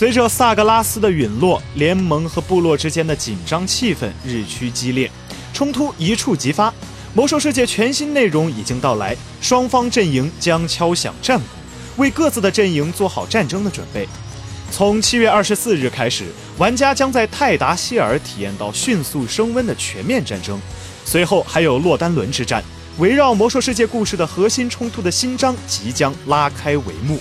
随着萨格拉斯的陨落，联盟和部落之间的紧张气氛日趋激烈，冲突一触即发。魔兽世界全新内容已经到来，双方阵营将敲响战鼓，为各自的阵营做好战争的准备。从七月二十四日开始，玩家将在泰达希尔体验到迅速升温的全面战争，随后还有洛丹伦之战，围绕魔兽世界故事的核心冲突的新章即将拉开帷幕。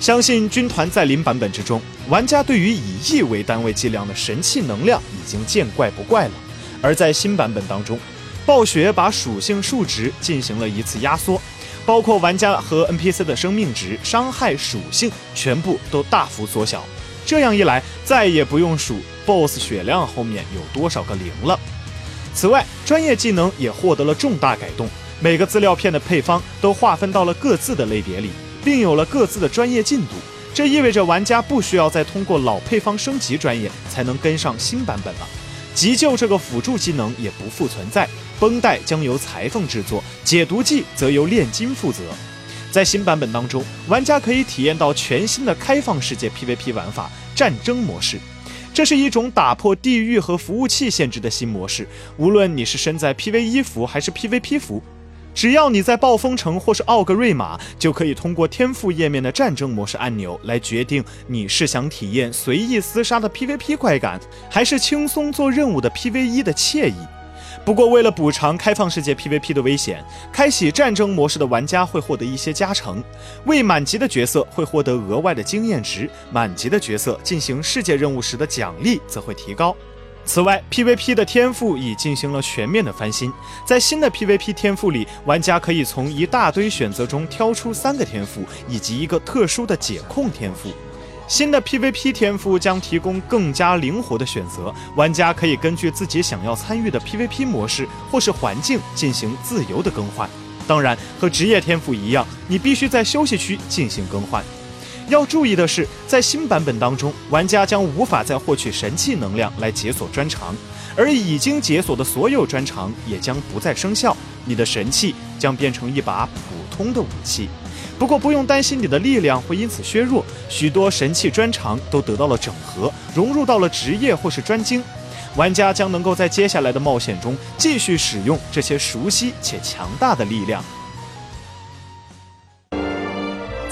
相信军团在临版本之中，玩家对于以亿为单位计量的神器能量已经见怪不怪了。而在新版本当中，暴雪把属性数值进行了一次压缩，包括玩家和 NPC 的生命值、伤害属性全部都大幅缩小。这样一来，再也不用数 BOSS 血量后面有多少个零了。此外，专业技能也获得了重大改动，每个资料片的配方都划分到了各自的类别里。并有了各自的专业进度，这意味着玩家不需要再通过老配方升级专业才能跟上新版本了。急救这个辅助技能也不复存在，绷带将由裁缝制作，解毒剂则由炼金负责。在新版本当中，玩家可以体验到全新的开放世界 PVP 玩法——战争模式。这是一种打破地域和服务器限制的新模式，无论你是身在 PVE 服还是 PVP 服。只要你在暴风城或是奥格瑞玛，就可以通过天赋页面的战争模式按钮来决定你是想体验随意厮杀的 PVP 快感，还是轻松做任务的 PVE 的惬意。不过，为了补偿开放世界 PVP 的危险，开启战争模式的玩家会获得一些加成，未满级的角色会获得额外的经验值，满级的角色进行世界任务时的奖励则会提高。此外，PVP 的天赋已进行了全面的翻新。在新的 PVP 天赋里，玩家可以从一大堆选择中挑出三个天赋，以及一个特殊的解控天赋。新的 PVP 天赋将提供更加灵活的选择，玩家可以根据自己想要参与的 PVP 模式或是环境进行自由的更换。当然，和职业天赋一样，你必须在休息区进行更换。要注意的是，在新版本当中，玩家将无法再获取神器能量来解锁专长，而已经解锁的所有专长也将不再生效。你的神器将变成一把普通的武器。不过不用担心你的力量会因此削弱，许多神器专长都得到了整合，融入到了职业或是专精。玩家将能够在接下来的冒险中继续使用这些熟悉且强大的力量。